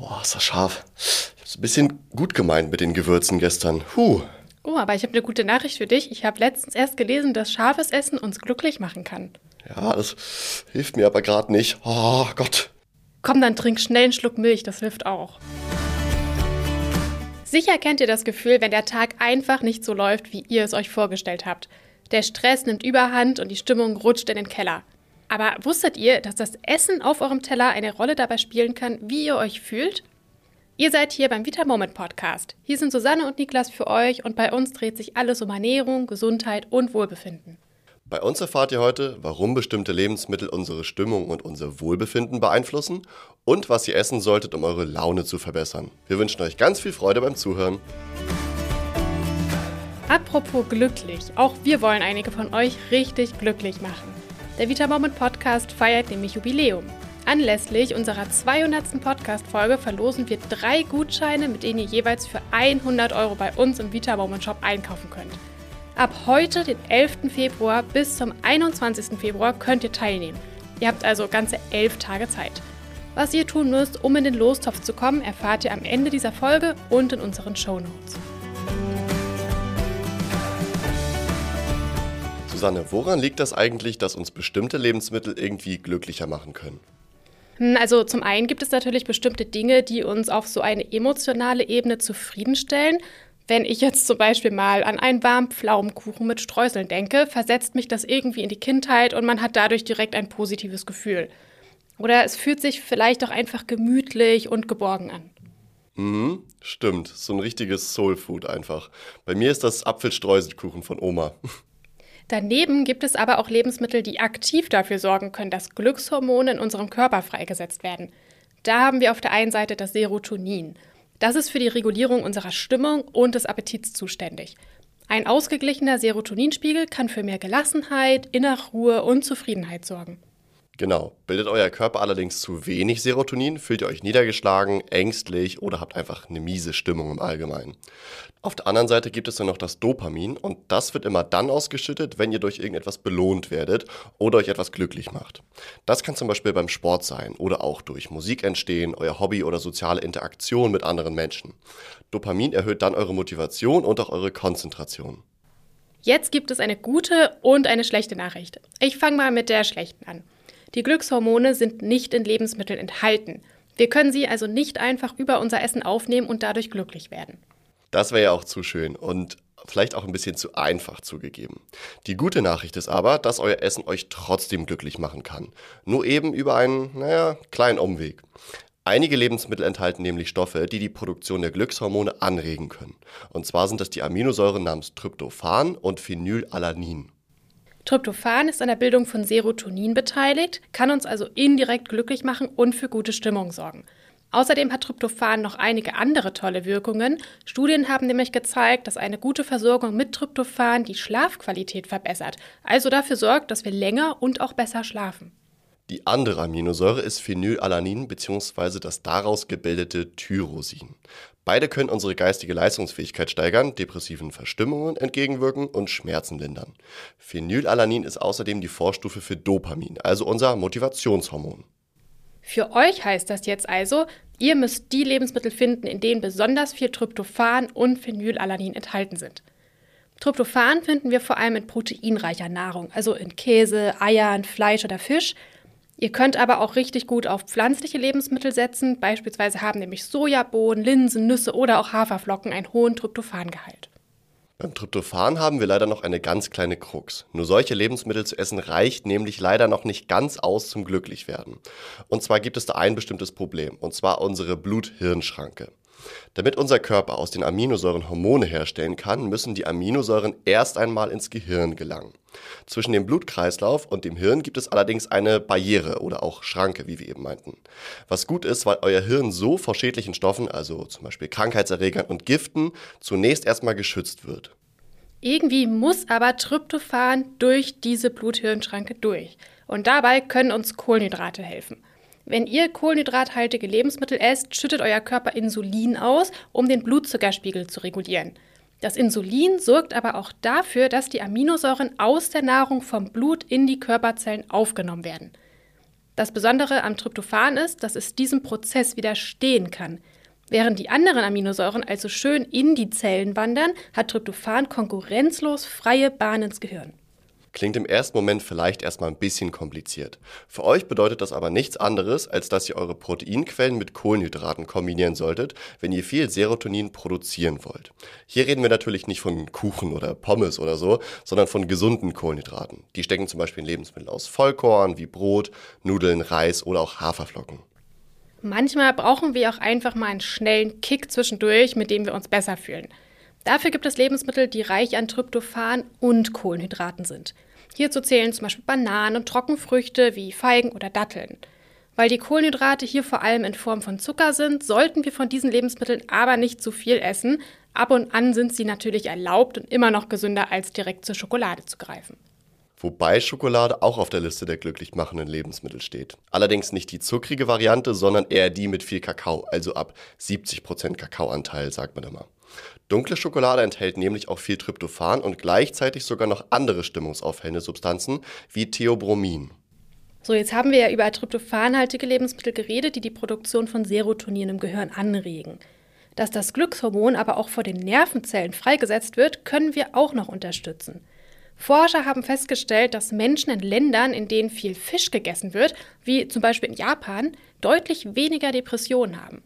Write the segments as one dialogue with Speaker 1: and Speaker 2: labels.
Speaker 1: Oh, ist das scharf. Ich hab's ein bisschen gut gemeint mit den Gewürzen gestern. Huh.
Speaker 2: Oh, aber ich habe eine gute Nachricht für dich. Ich habe letztens erst gelesen, dass scharfes Essen uns glücklich machen kann.
Speaker 1: Ja, das hilft mir aber gerade nicht. Oh Gott.
Speaker 2: Komm, dann trink schnell einen Schluck Milch, das hilft auch. Sicher kennt ihr das Gefühl, wenn der Tag einfach nicht so läuft, wie ihr es euch vorgestellt habt. Der Stress nimmt überhand und die Stimmung rutscht in den Keller. Aber wusstet ihr, dass das Essen auf eurem Teller eine Rolle dabei spielen kann, wie ihr euch fühlt? Ihr seid hier beim Vita Moment Podcast. Hier sind Susanne und Niklas für euch und bei uns dreht sich alles um Ernährung, Gesundheit und Wohlbefinden.
Speaker 1: Bei uns erfahrt ihr heute, warum bestimmte Lebensmittel unsere Stimmung und unser Wohlbefinden beeinflussen und was ihr essen solltet, um eure Laune zu verbessern. Wir wünschen euch ganz viel Freude beim Zuhören.
Speaker 2: Apropos glücklich, auch wir wollen einige von euch richtig glücklich machen. Der Vita Moment Podcast feiert nämlich Jubiläum. Anlässlich unserer 200. Podcast-Folge verlosen wir drei Gutscheine, mit denen ihr jeweils für 100 Euro bei uns im Vita Moment Shop einkaufen könnt. Ab heute, den 11. Februar, bis zum 21. Februar könnt ihr teilnehmen. Ihr habt also ganze elf Tage Zeit. Was ihr tun müsst, um in den Lostopf zu kommen, erfahrt ihr am Ende dieser Folge und in unseren Show Notes.
Speaker 1: Susanne, woran liegt das eigentlich, dass uns bestimmte Lebensmittel irgendwie glücklicher machen können?
Speaker 2: Hm, also zum einen gibt es natürlich bestimmte Dinge, die uns auf so eine emotionale Ebene zufriedenstellen. Wenn ich jetzt zum Beispiel mal an einen warmen Pflaumenkuchen mit Streuseln denke, versetzt mich das irgendwie in die Kindheit und man hat dadurch direkt ein positives Gefühl. Oder es fühlt sich vielleicht auch einfach gemütlich und geborgen an.
Speaker 1: Mhm, stimmt. So ein richtiges Soulfood einfach. Bei mir ist das Apfelstreuselkuchen von Oma.
Speaker 2: Daneben gibt es aber auch Lebensmittel, die aktiv dafür sorgen können, dass Glückshormone in unserem Körper freigesetzt werden. Da haben wir auf der einen Seite das Serotonin. Das ist für die Regulierung unserer Stimmung und des Appetits zuständig. Ein ausgeglichener Serotoninspiegel kann für mehr Gelassenheit, innere Ruhe und Zufriedenheit sorgen.
Speaker 1: Genau. Bildet euer Körper allerdings zu wenig Serotonin, fühlt ihr euch niedergeschlagen, ängstlich oder habt einfach eine miese Stimmung im Allgemeinen. Auf der anderen Seite gibt es dann noch das Dopamin und das wird immer dann ausgeschüttet, wenn ihr durch irgendetwas belohnt werdet oder euch etwas glücklich macht. Das kann zum Beispiel beim Sport sein oder auch durch Musik entstehen, euer Hobby oder soziale Interaktion mit anderen Menschen. Dopamin erhöht dann eure Motivation und auch eure Konzentration.
Speaker 2: Jetzt gibt es eine gute und eine schlechte Nachricht. Ich fange mal mit der schlechten an. Die Glückshormone sind nicht in Lebensmitteln enthalten. Wir können sie also nicht einfach über unser Essen aufnehmen und dadurch glücklich werden.
Speaker 1: Das wäre ja auch zu schön und vielleicht auch ein bisschen zu einfach zugegeben. Die gute Nachricht ist aber, dass euer Essen euch trotzdem glücklich machen kann. Nur eben über einen, naja, kleinen Umweg. Einige Lebensmittel enthalten nämlich Stoffe, die die Produktion der Glückshormone anregen können. Und zwar sind das die Aminosäuren namens Tryptophan und Phenylalanin.
Speaker 2: Tryptophan ist an der Bildung von Serotonin beteiligt, kann uns also indirekt glücklich machen und für gute Stimmung sorgen. Außerdem hat Tryptophan noch einige andere tolle Wirkungen. Studien haben nämlich gezeigt, dass eine gute Versorgung mit Tryptophan die Schlafqualität verbessert, also dafür sorgt, dass wir länger und auch besser schlafen.
Speaker 1: Die andere Aminosäure ist Phenylalanin bzw. das daraus gebildete Tyrosin. Beide können unsere geistige Leistungsfähigkeit steigern, depressiven Verstimmungen entgegenwirken und Schmerzen lindern. Phenylalanin ist außerdem die Vorstufe für Dopamin, also unser Motivationshormon.
Speaker 2: Für euch heißt das jetzt also, ihr müsst die Lebensmittel finden, in denen besonders viel Tryptophan und Phenylalanin enthalten sind. Tryptophan finden wir vor allem in proteinreicher Nahrung, also in Käse, Eiern, Fleisch oder Fisch, Ihr könnt aber auch richtig gut auf pflanzliche Lebensmittel setzen. Beispielsweise haben nämlich Sojabohnen, Linsen, Nüsse oder auch Haferflocken einen hohen Tryptophangehalt.
Speaker 1: Beim Tryptophan haben wir leider noch eine ganz kleine Krux. Nur solche Lebensmittel zu essen reicht nämlich leider noch nicht ganz aus zum Glücklichwerden. Und zwar gibt es da ein bestimmtes Problem, und zwar unsere Blut-Hirn-Schranke. Damit unser Körper aus den Aminosäuren Hormone herstellen kann, müssen die Aminosäuren erst einmal ins Gehirn gelangen. Zwischen dem Blutkreislauf und dem Hirn gibt es allerdings eine Barriere oder auch Schranke, wie wir eben meinten. Was gut ist, weil euer Hirn so vor schädlichen Stoffen, also zum Beispiel Krankheitserregern und Giften, zunächst erstmal geschützt wird.
Speaker 2: Irgendwie muss aber Tryptophan durch diese Blut-Hirn-Schranke durch. Und dabei können uns Kohlenhydrate helfen. Wenn ihr kohlenhydrathaltige Lebensmittel esst, schüttet euer Körper Insulin aus, um den Blutzuckerspiegel zu regulieren. Das Insulin sorgt aber auch dafür, dass die Aminosäuren aus der Nahrung vom Blut in die Körperzellen aufgenommen werden. Das Besondere am Tryptophan ist, dass es diesem Prozess widerstehen kann. Während die anderen Aminosäuren also schön in die Zellen wandern, hat Tryptophan konkurrenzlos freie Bahn ins Gehirn.
Speaker 1: Klingt im ersten Moment vielleicht erstmal ein bisschen kompliziert. Für euch bedeutet das aber nichts anderes, als dass ihr eure Proteinquellen mit Kohlenhydraten kombinieren solltet, wenn ihr viel Serotonin produzieren wollt. Hier reden wir natürlich nicht von Kuchen oder Pommes oder so, sondern von gesunden Kohlenhydraten. Die stecken zum Beispiel in Lebensmitteln aus Vollkorn wie Brot, Nudeln, Reis oder auch Haferflocken.
Speaker 2: Manchmal brauchen wir auch einfach mal einen schnellen Kick zwischendurch, mit dem wir uns besser fühlen. Dafür gibt es Lebensmittel, die reich an Tryptophan und Kohlenhydraten sind. Hierzu zählen zum Beispiel Bananen und Trockenfrüchte wie Feigen oder Datteln. Weil die Kohlenhydrate hier vor allem in Form von Zucker sind, sollten wir von diesen Lebensmitteln aber nicht zu viel essen. Ab und an sind sie natürlich erlaubt und immer noch gesünder, als direkt zur Schokolade zu greifen.
Speaker 1: Wobei Schokolade auch auf der Liste der glücklich machenden Lebensmittel steht. Allerdings nicht die zuckrige Variante, sondern eher die mit viel Kakao, also ab 70% Kakaoanteil, sagt man immer. Dunkle Schokolade enthält nämlich auch viel Tryptophan und gleichzeitig sogar noch andere stimmungsaufhellende Substanzen wie Theobromin.
Speaker 2: So, jetzt haben wir ja über tryptophanhaltige Lebensmittel geredet, die die Produktion von Serotonin im Gehirn anregen. Dass das Glückshormon aber auch vor den Nervenzellen freigesetzt wird, können wir auch noch unterstützen. Forscher haben festgestellt, dass Menschen in Ländern, in denen viel Fisch gegessen wird, wie zum Beispiel in Japan, deutlich weniger Depressionen haben.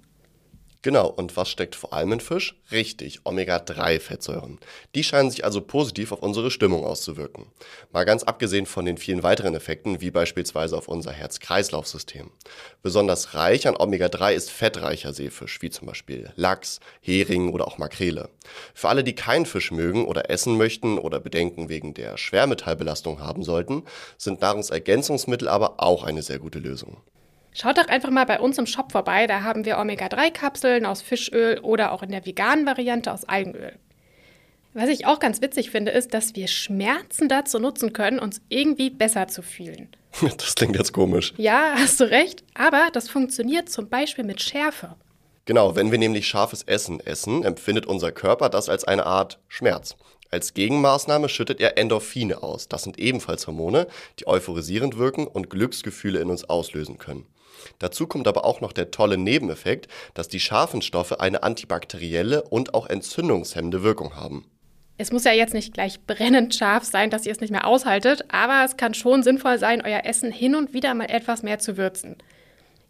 Speaker 1: Genau, und was steckt vor allem in Fisch? Richtig, Omega-3-Fettsäuren. Die scheinen sich also positiv auf unsere Stimmung auszuwirken. Mal ganz abgesehen von den vielen weiteren Effekten, wie beispielsweise auf unser Herz-Kreislauf-System. Besonders reich an Omega-3 ist fettreicher Seefisch, wie zum Beispiel Lachs, Hering oder auch Makrele. Für alle, die keinen Fisch mögen oder essen möchten oder Bedenken wegen der Schwermetallbelastung haben sollten, sind Nahrungsergänzungsmittel aber auch eine sehr gute Lösung.
Speaker 2: Schaut doch einfach mal bei uns im Shop vorbei, da haben wir Omega-3-Kapseln aus Fischöl oder auch in der veganen Variante aus Algenöl. Was ich auch ganz witzig finde, ist, dass wir Schmerzen dazu nutzen können, uns irgendwie besser zu fühlen.
Speaker 1: Das klingt jetzt komisch.
Speaker 2: Ja, hast du recht, aber das funktioniert zum Beispiel mit Schärfe.
Speaker 1: Genau, wenn wir nämlich scharfes Essen essen, empfindet unser Körper das als eine Art Schmerz. Als Gegenmaßnahme schüttet er Endorphine aus. Das sind ebenfalls Hormone, die euphorisierend wirken und Glücksgefühle in uns auslösen können. Dazu kommt aber auch noch der tolle Nebeneffekt, dass die scharfen Stoffe eine antibakterielle und auch entzündungshemmende Wirkung haben.
Speaker 2: Es muss ja jetzt nicht gleich brennend scharf sein, dass ihr es nicht mehr aushaltet, aber es kann schon sinnvoll sein, euer Essen hin und wieder mal etwas mehr zu würzen.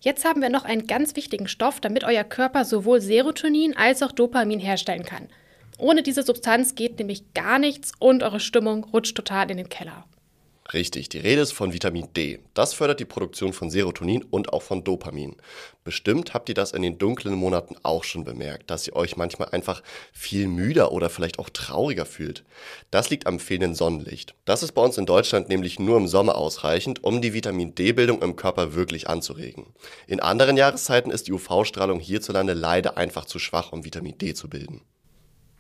Speaker 2: Jetzt haben wir noch einen ganz wichtigen Stoff, damit euer Körper sowohl Serotonin als auch Dopamin herstellen kann. Ohne diese Substanz geht nämlich gar nichts und eure Stimmung rutscht total in den Keller.
Speaker 1: Richtig, die Rede ist von Vitamin D. Das fördert die Produktion von Serotonin und auch von Dopamin. Bestimmt habt ihr das in den dunklen Monaten auch schon bemerkt, dass ihr euch manchmal einfach viel müder oder vielleicht auch trauriger fühlt. Das liegt am fehlenden Sonnenlicht. Das ist bei uns in Deutschland nämlich nur im Sommer ausreichend, um die Vitamin D-Bildung im Körper wirklich anzuregen. In anderen Jahreszeiten ist die UV-Strahlung hierzulande leider einfach zu schwach, um Vitamin D zu bilden.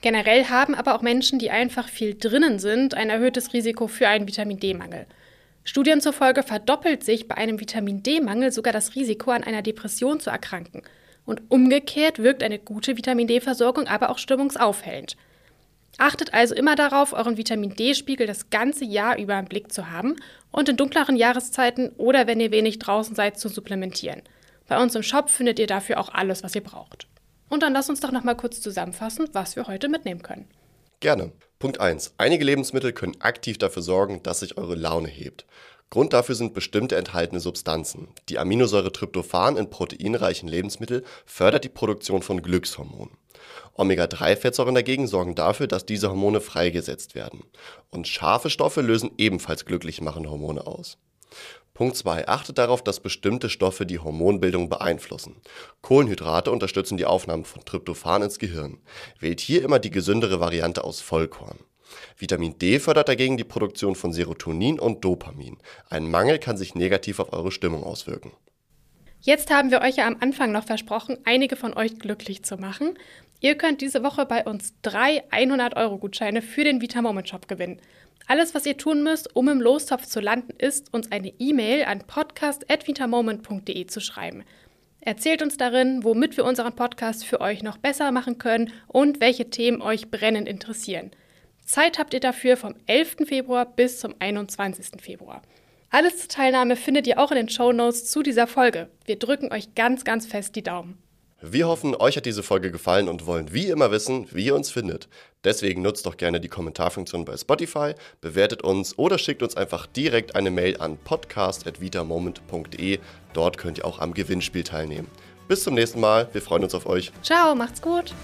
Speaker 2: Generell haben aber auch Menschen, die einfach viel drinnen sind, ein erhöhtes Risiko für einen Vitamin D-Mangel. Studien zufolge verdoppelt sich bei einem Vitamin D-Mangel sogar das Risiko, an einer Depression zu erkranken. Und umgekehrt wirkt eine gute Vitamin D-Versorgung aber auch stimmungsaufhellend. Achtet also immer darauf, euren Vitamin D-Spiegel das ganze Jahr über im Blick zu haben und in dunkleren Jahreszeiten oder wenn ihr wenig draußen seid, zu supplementieren. Bei uns im Shop findet ihr dafür auch alles, was ihr braucht. Und dann lass uns doch noch mal kurz zusammenfassen, was wir heute mitnehmen können.
Speaker 1: Gerne. Punkt 1. Einige Lebensmittel können aktiv dafür sorgen, dass sich eure Laune hebt. Grund dafür sind bestimmte enthaltene Substanzen. Die Aminosäure Tryptophan in proteinreichen Lebensmitteln fördert die Produktion von Glückshormonen. Omega-3-Fettsäuren dagegen sorgen dafür, dass diese Hormone freigesetzt werden. Und scharfe Stoffe lösen ebenfalls glücklich machende Hormone aus. Punkt 2. Achtet darauf, dass bestimmte Stoffe die Hormonbildung beeinflussen. Kohlenhydrate unterstützen die Aufnahme von Tryptophan ins Gehirn. Wählt hier immer die gesündere Variante aus Vollkorn. Vitamin D fördert dagegen die Produktion von Serotonin und Dopamin. Ein Mangel kann sich negativ auf eure Stimmung auswirken.
Speaker 2: Jetzt haben wir euch ja am Anfang noch versprochen, einige von euch glücklich zu machen. Ihr könnt diese Woche bei uns drei 100-Euro-Gutscheine für den Vita Moment Shop gewinnen. Alles, was ihr tun müsst, um im Lostopf zu landen, ist, uns eine E-Mail an podcast.vitamoment.de zu schreiben. Erzählt uns darin, womit wir unseren Podcast für euch noch besser machen können und welche Themen euch brennend interessieren. Zeit habt ihr dafür vom 11. Februar bis zum 21. Februar. Alles zur Teilnahme findet ihr auch in den Show Notes zu dieser Folge. Wir drücken euch ganz, ganz fest die Daumen.
Speaker 1: Wir hoffen, euch hat diese Folge gefallen und wollen wie immer wissen, wie ihr uns findet. Deswegen nutzt doch gerne die Kommentarfunktion bei Spotify, bewertet uns oder schickt uns einfach direkt eine Mail an podcast.vitamoment.de. Dort könnt ihr auch am Gewinnspiel teilnehmen. Bis zum nächsten Mal, wir freuen uns auf euch.
Speaker 2: Ciao, macht's gut.